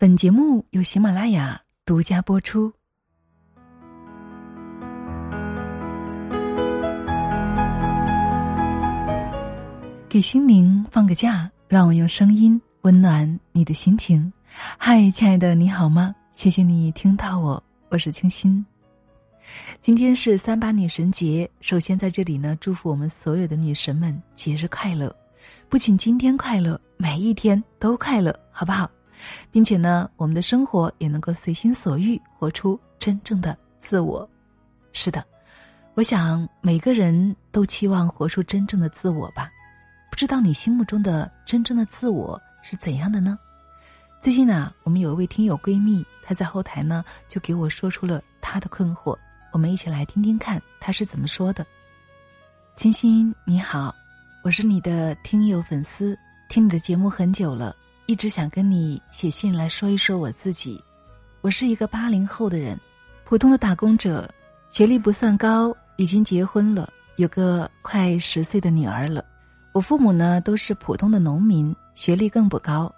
本节目由喜马拉雅独家播出。给心灵放个假，让我用声音温暖你的心情。嗨，亲爱的，你好吗？谢谢你听到我，我是清新。今天是三八女神节，首先在这里呢，祝福我们所有的女神们节日快乐！不仅今天快乐，每一天都快乐，好不好？并且呢，我们的生活也能够随心所欲，活出真正的自我。是的，我想每个人都期望活出真正的自我吧。不知道你心目中的真正的自我是怎样的呢？最近呢，我们有一位听友闺蜜，她在后台呢就给我说出了她的困惑。我们一起来听听看她是怎么说的。清新你好，我是你的听友粉丝，听你的节目很久了。一直想跟你写信来说一说我自己，我是一个八零后的人，普通的打工者，学历不算高，已经结婚了，有个快十岁的女儿了。我父母呢都是普通的农民，学历更不高，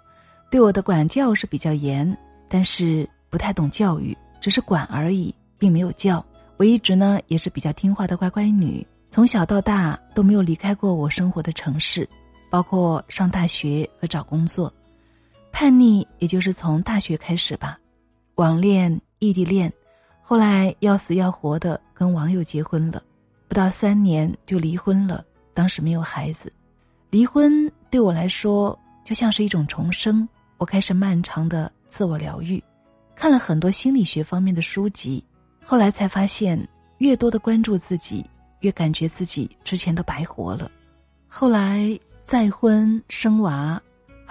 对我的管教是比较严，但是不太懂教育，只是管而已，并没有教。我一直呢也是比较听话的乖乖女，从小到大都没有离开过我生活的城市，包括上大学和找工作。叛逆也就是从大学开始吧，网恋、异地恋，后来要死要活的跟网友结婚了，不到三年就离婚了。当时没有孩子，离婚对我来说就像是一种重生。我开始漫长的自我疗愈，看了很多心理学方面的书籍，后来才发现，越多的关注自己，越感觉自己之前都白活了。后来再婚生娃。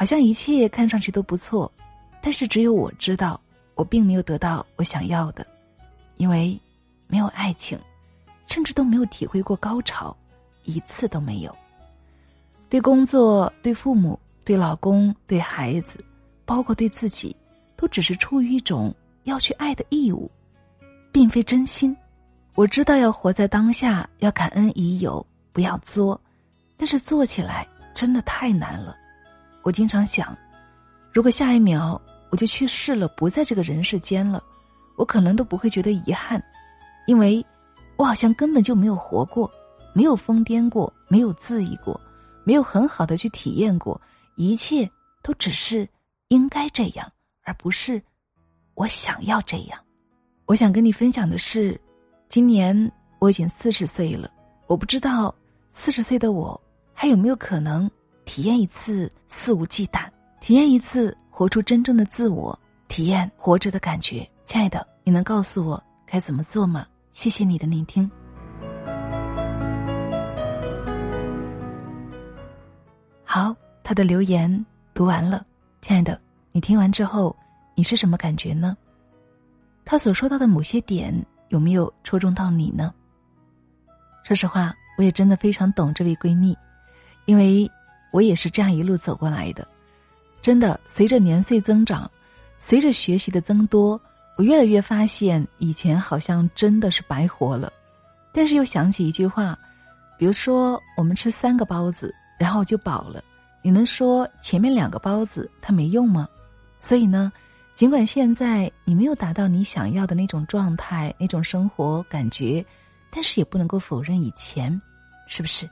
好像一切看上去都不错，但是只有我知道，我并没有得到我想要的，因为没有爱情，甚至都没有体会过高潮，一次都没有。对工作、对父母、对老公、对孩子，包括对自己，都只是出于一种要去爱的义务，并非真心。我知道要活在当下，要感恩已有，不要作，但是做起来真的太难了。我经常想，如果下一秒我就去世了，不在这个人世间了，我可能都不会觉得遗憾，因为，我好像根本就没有活过，没有疯癫过，没有自意过，没有很好的去体验过，一切都只是应该这样，而不是我想要这样。我想跟你分享的是，今年我已经四十岁了，我不知道四十岁的我还有没有可能。体验一次肆无忌惮，体验一次活出真正的自我，体验活着的感觉。亲爱的，你能告诉我该怎么做吗？谢谢你的聆听。好，他的留言读完了。亲爱的，你听完之后，你是什么感觉呢？他所说到的某些点有没有戳中到你呢？说实话，我也真的非常懂这位闺蜜，因为。我也是这样一路走过来的，真的。随着年岁增长，随着学习的增多，我越来越发现以前好像真的是白活了。但是又想起一句话，比如说我们吃三个包子，然后就饱了，你能说前面两个包子它没用吗？所以呢，尽管现在你没有达到你想要的那种状态、那种生活感觉，但是也不能够否认以前，是不是？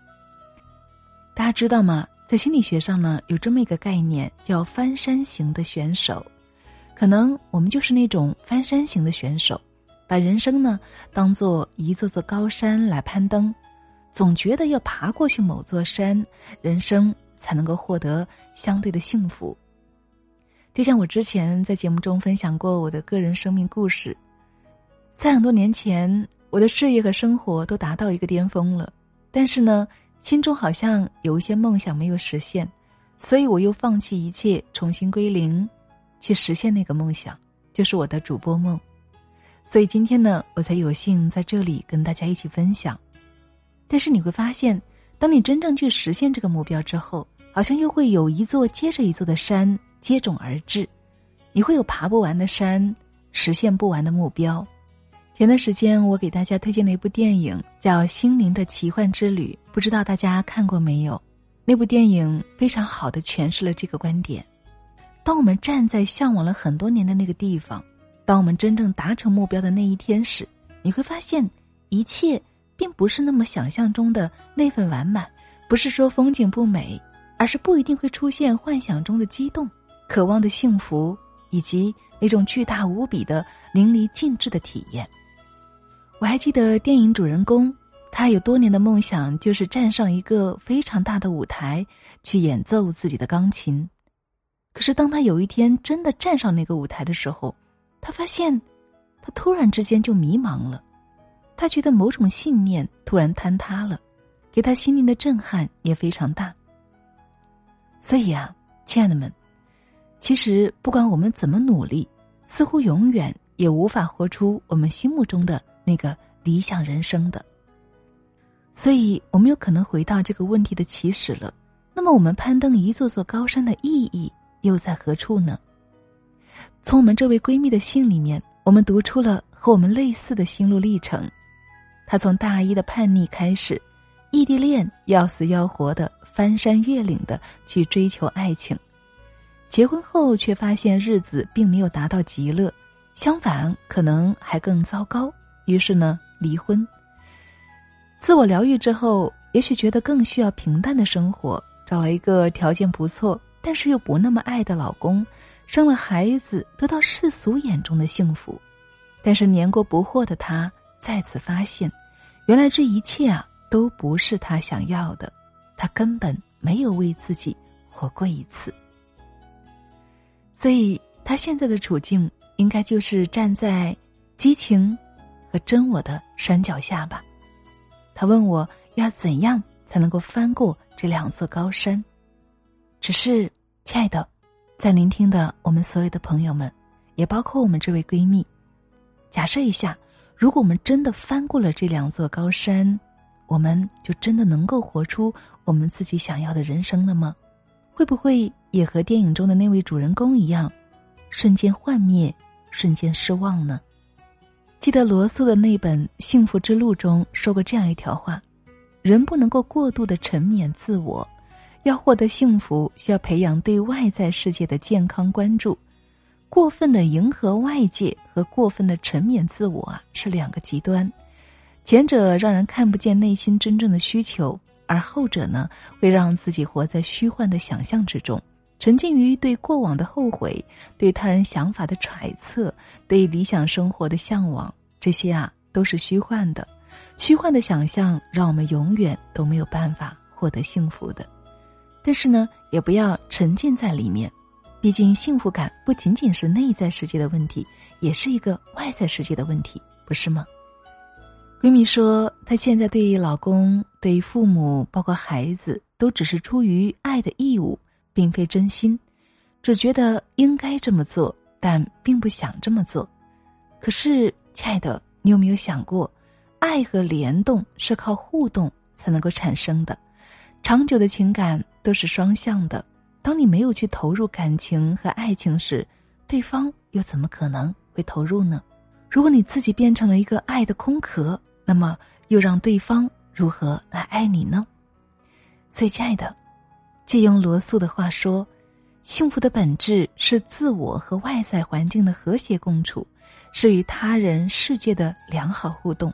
大家知道吗？在心理学上呢，有这么一个概念，叫翻山型的选手。可能我们就是那种翻山型的选手，把人生呢当做一座座高山来攀登，总觉得要爬过去某座山，人生才能够获得相对的幸福。就像我之前在节目中分享过我的个人生命故事，在很多年前，我的事业和生活都达到一个巅峰了，但是呢。心中好像有一些梦想没有实现，所以我又放弃一切，重新归零，去实现那个梦想，就是我的主播梦。所以今天呢，我才有幸在这里跟大家一起分享。但是你会发现，当你真正去实现这个目标之后，好像又会有一座接着一座的山接踵而至，你会有爬不完的山，实现不完的目标。前段时间，我给大家推荐了一部电影，叫《心灵的奇幻之旅》，不知道大家看过没有？那部电影非常好的诠释了这个观点。当我们站在向往了很多年的那个地方，当我们真正达成目标的那一天时，你会发现，一切并不是那么想象中的那份完满。不是说风景不美，而是不一定会出现幻想中的激动、渴望的幸福，以及那种巨大无比的淋漓尽致的体验。我还记得电影主人公，他有多年的梦想就是站上一个非常大的舞台去演奏自己的钢琴。可是当他有一天真的站上那个舞台的时候，他发现，他突然之间就迷茫了，他觉得某种信念突然坍塌了。给他心灵的震撼也非常大。所以啊，亲爱的们，其实不管我们怎么努力，似乎永远也无法活出我们心目中的那个理想人生的。所以，我们有可能回到这个问题的起始了。那么，我们攀登一座座高山的意义又在何处呢？从我们这位闺蜜的信里面，我们读出了和我们类似的心路历程。她从大一的叛逆开始。异地恋要死要活的翻山越岭的去追求爱情，结婚后却发现日子并没有达到极乐，相反可能还更糟糕。于是呢，离婚。自我疗愈之后，也许觉得更需要平淡的生活，找了一个条件不错但是又不那么爱的老公，生了孩子，得到世俗眼中的幸福。但是年过不惑的他再次发现，原来这一切啊。都不是他想要的，他根本没有为自己活过一次，所以他现在的处境应该就是站在激情和真我的山脚下吧。他问我要怎样才能够翻过这两座高山？只是，亲爱的，在聆听的我们所有的朋友们，也包括我们这位闺蜜，假设一下，如果我们真的翻过了这两座高山。我们就真的能够活出我们自己想要的人生了吗？会不会也和电影中的那位主人公一样，瞬间幻灭，瞬间失望呢？记得罗素的那本《幸福之路》中说过这样一条话：人不能够过度的沉湎自我，要获得幸福，需要培养对外在世界的健康关注。过分的迎合外界和过分的沉湎自我啊，是两个极端。前者让人看不见内心真正的需求，而后者呢，会让自己活在虚幻的想象之中，沉浸于对过往的后悔、对他人想法的揣测、对理想生活的向往。这些啊，都是虚幻的。虚幻的想象让我们永远都没有办法获得幸福的。但是呢，也不要沉浸在里面，毕竟幸福感不仅仅是内在世界的问题，也是一个外在世界的问题，不是吗？闺蜜说，她现在对于老公、对于父母，包括孩子，都只是出于爱的义务，并非真心，只觉得应该这么做，但并不想这么做。可是，亲爱的，你有没有想过，爱和联动是靠互动才能够产生的，长久的情感都是双向的。当你没有去投入感情和爱情时，对方又怎么可能会投入呢？如果你自己变成了一个爱的空壳。那么，又让对方如何来爱你呢？所以，亲爱的，借用罗素的话说，幸福的本质是自我和外在环境的和谐共处，是与他人世界的良好互动。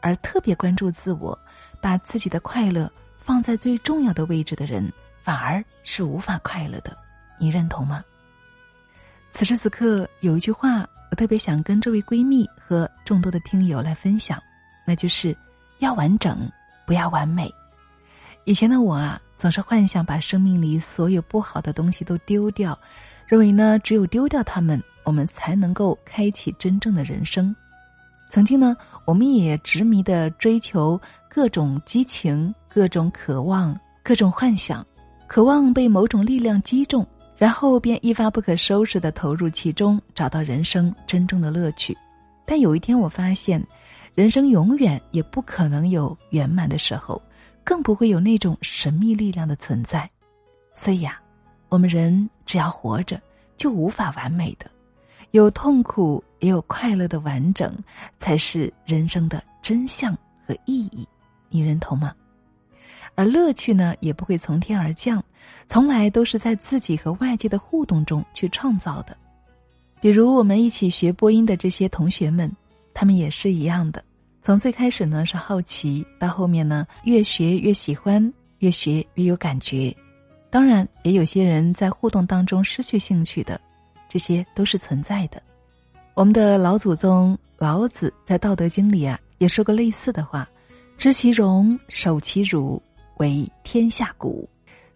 而特别关注自我，把自己的快乐放在最重要的位置的人，反而是无法快乐的。你认同吗？此时此刻，有一句话，我特别想跟这位闺蜜和众多的听友来分享。那就是要完整，不要完美。以前的我啊，总是幻想把生命里所有不好的东西都丢掉，认为呢，只有丢掉它们，我们才能够开启真正的人生。曾经呢，我们也执迷的追求各种激情、各种渴望、各种幻想，渴望被某种力量击中，然后便一发不可收拾的投入其中，找到人生真正的乐趣。但有一天，我发现。人生永远也不可能有圆满的时候，更不会有那种神秘力量的存在。所以呀，我们人只要活着，就无法完美的，有痛苦也有快乐的完整，才是人生的真相和意义。你认同吗？而乐趣呢也不会从天而降，从来都是在自己和外界的互动中去创造的。比如我们一起学播音的这些同学们，他们也是一样的。从最开始呢是好奇，到后面呢越学越喜欢，越学越有感觉。当然，也有些人在互动当中失去兴趣的，这些都是存在的。我们的老祖宗老子在《道德经》里啊也说过类似的话：“知其荣，守其辱，为天下谷。”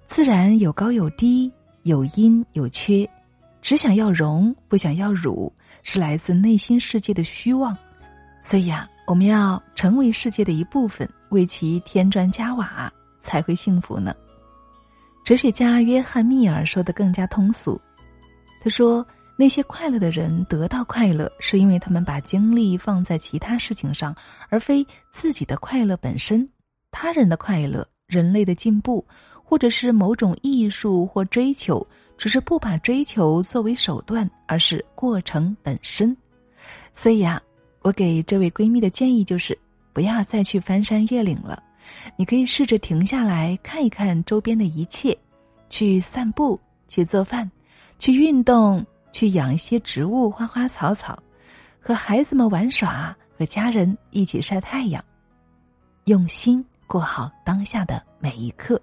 自然有高有低，有阴有缺。只想要荣，不想要辱，是来自内心世界的虚妄。所以啊，我们要成为世界的一部分，为其添砖加瓦，才会幸福呢。哲学家约翰密尔说的更加通俗，他说：“那些快乐的人得到快乐，是因为他们把精力放在其他事情上，而非自己的快乐本身。他人的快乐、人类的进步，或者是某种艺术或追求。”只是不把追求作为手段，而是过程本身。所以啊，我给这位闺蜜的建议就是，不要再去翻山越岭了。你可以试着停下来看一看周边的一切，去散步，去做饭，去运动，去养一些植物、花花草草，和孩子们玩耍，和家人一起晒太阳，用心过好当下的每一刻。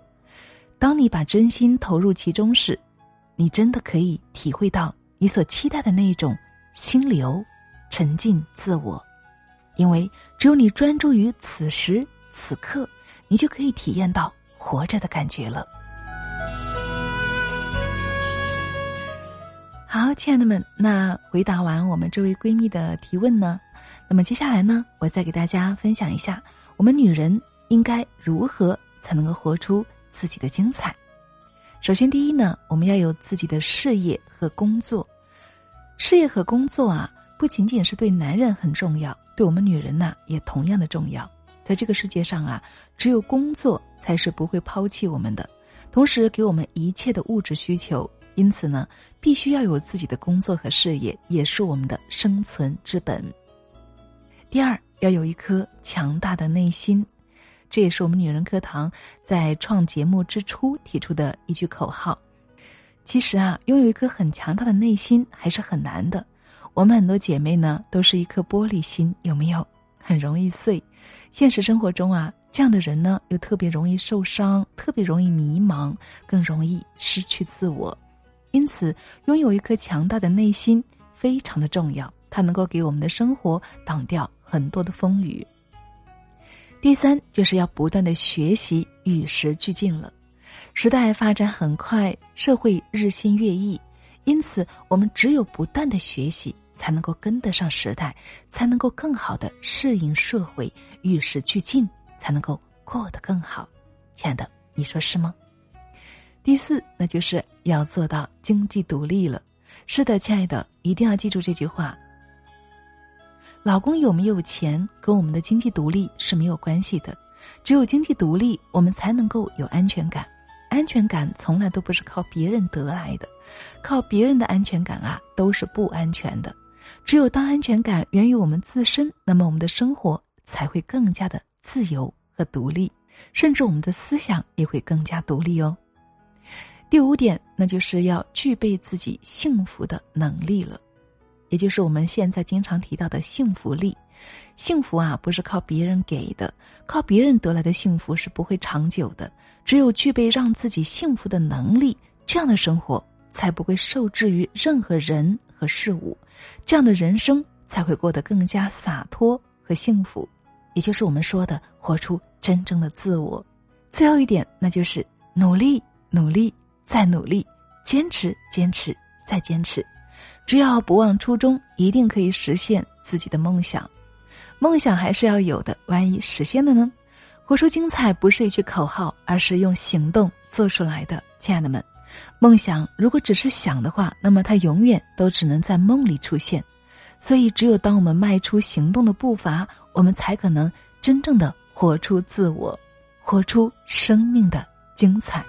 当你把真心投入其中时，你真的可以体会到你所期待的那种心流、沉浸自我，因为只有你专注于此时此刻，你就可以体验到活着的感觉了。好，亲爱的们，那回答完我们这位闺蜜的提问呢，那么接下来呢，我再给大家分享一下，我们女人应该如何才能够活出自己的精彩。首先，第一呢，我们要有自己的事业和工作。事业和工作啊，不仅仅是对男人很重要，对我们女人呢也同样的重要。在这个世界上啊，只有工作才是不会抛弃我们的，同时给我们一切的物质需求。因此呢，必须要有自己的工作和事业，也是我们的生存之本。第二，要有一颗强大的内心。这也是我们女人课堂在创节目之初提出的一句口号。其实啊，拥有一颗很强大的内心还是很难的。我们很多姐妹呢，都是一颗玻璃心，有没有？很容易碎。现实生活中啊，这样的人呢，又特别容易受伤，特别容易迷茫，更容易失去自我。因此，拥有一颗强大的内心非常的重要，它能够给我们的生活挡掉很多的风雨。第三，就是要不断的学习，与时俱进了。时代发展很快，社会日新月异，因此我们只有不断的学习，才能够跟得上时代，才能够更好的适应社会，与时俱进，才能够过得更好。亲爱的，你说是吗？第四，那就是要做到经济独立了。是的，亲爱的，一定要记住这句话。老公有没有钱跟我们的经济独立是没有关系的，只有经济独立，我们才能够有安全感。安全感从来都不是靠别人得来的，靠别人的安全感啊都是不安全的。只有当安全感源于我们自身，那么我们的生活才会更加的自由和独立，甚至我们的思想也会更加独立哦。第五点，那就是要具备自己幸福的能力了。也就是我们现在经常提到的幸福力，幸福啊不是靠别人给的，靠别人得来的幸福是不会长久的。只有具备让自己幸福的能力，这样的生活才不会受制于任何人和事物，这样的人生才会过得更加洒脱和幸福。也就是我们说的活出真正的自我。最后一点，那就是努力，努力，再努力，坚持，坚持，再坚持。只要不忘初衷，一定可以实现自己的梦想。梦想还是要有的，万一实现了呢？活出精彩不是一句口号，而是用行动做出来的。亲爱的们，梦想如果只是想的话，那么它永远都只能在梦里出现。所以，只有当我们迈出行动的步伐，我们才可能真正的活出自我，活出生命的精彩。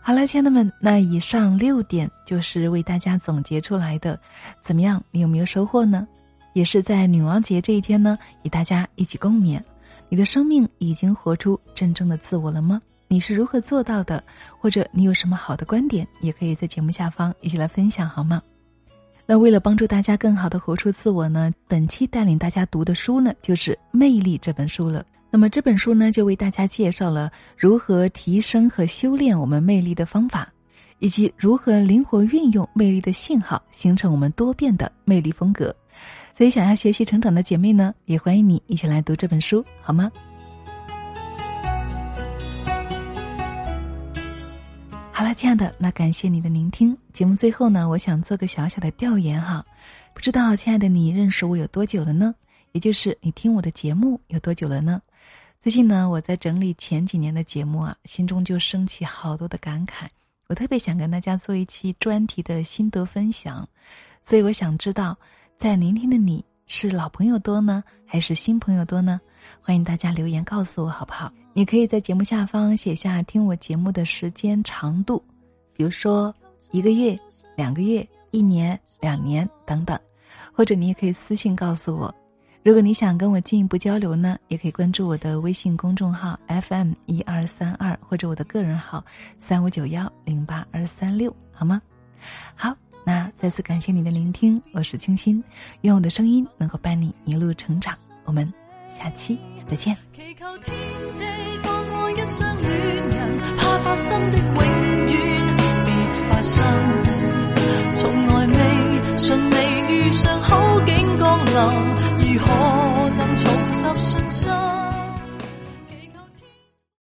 好了，亲爱的们，那以上六点就是为大家总结出来的，怎么样？你有没有收获呢？也是在女王节这一天呢，与大家一起共勉。你的生命已经活出真正的自我了吗？你是如何做到的？或者你有什么好的观点，也可以在节目下方一起来分享，好吗？那为了帮助大家更好的活出自我呢，本期带领大家读的书呢，就是《魅力》这本书了。那么这本书呢，就为大家介绍了如何提升和修炼我们魅力的方法，以及如何灵活运用魅力的信号，形成我们多变的魅力风格。所以，想要学习成长的姐妹呢，也欢迎你一起来读这本书，好吗？好了，亲爱的，那感谢你的聆听。节目最后呢，我想做个小小的调研哈，不知道亲爱的你认识我有多久了呢？也就是你听我的节目有多久了呢？最近呢，我在整理前几年的节目啊，心中就升起好多的感慨，我特别想跟大家做一期专题的心得分享，所以我想知道。在聆听的你是老朋友多呢，还是新朋友多呢？欢迎大家留言告诉我好不好？你可以在节目下方写下听我节目的时间长度，比如说一个月、两个月、一年、两年等等，或者你也可以私信告诉我。如果你想跟我进一步交流呢，也可以关注我的微信公众号 FM 一二三二，或者我的个人号三五九幺零八二三六，好吗？好。再次感谢你的聆听，我是清心，愿我的声音能够伴你一路成长，我们下期再见。祈求天地放我一双恋人，怕发生的永远别发生，从来未，顺利遇上好景降临，如何能重拾信心？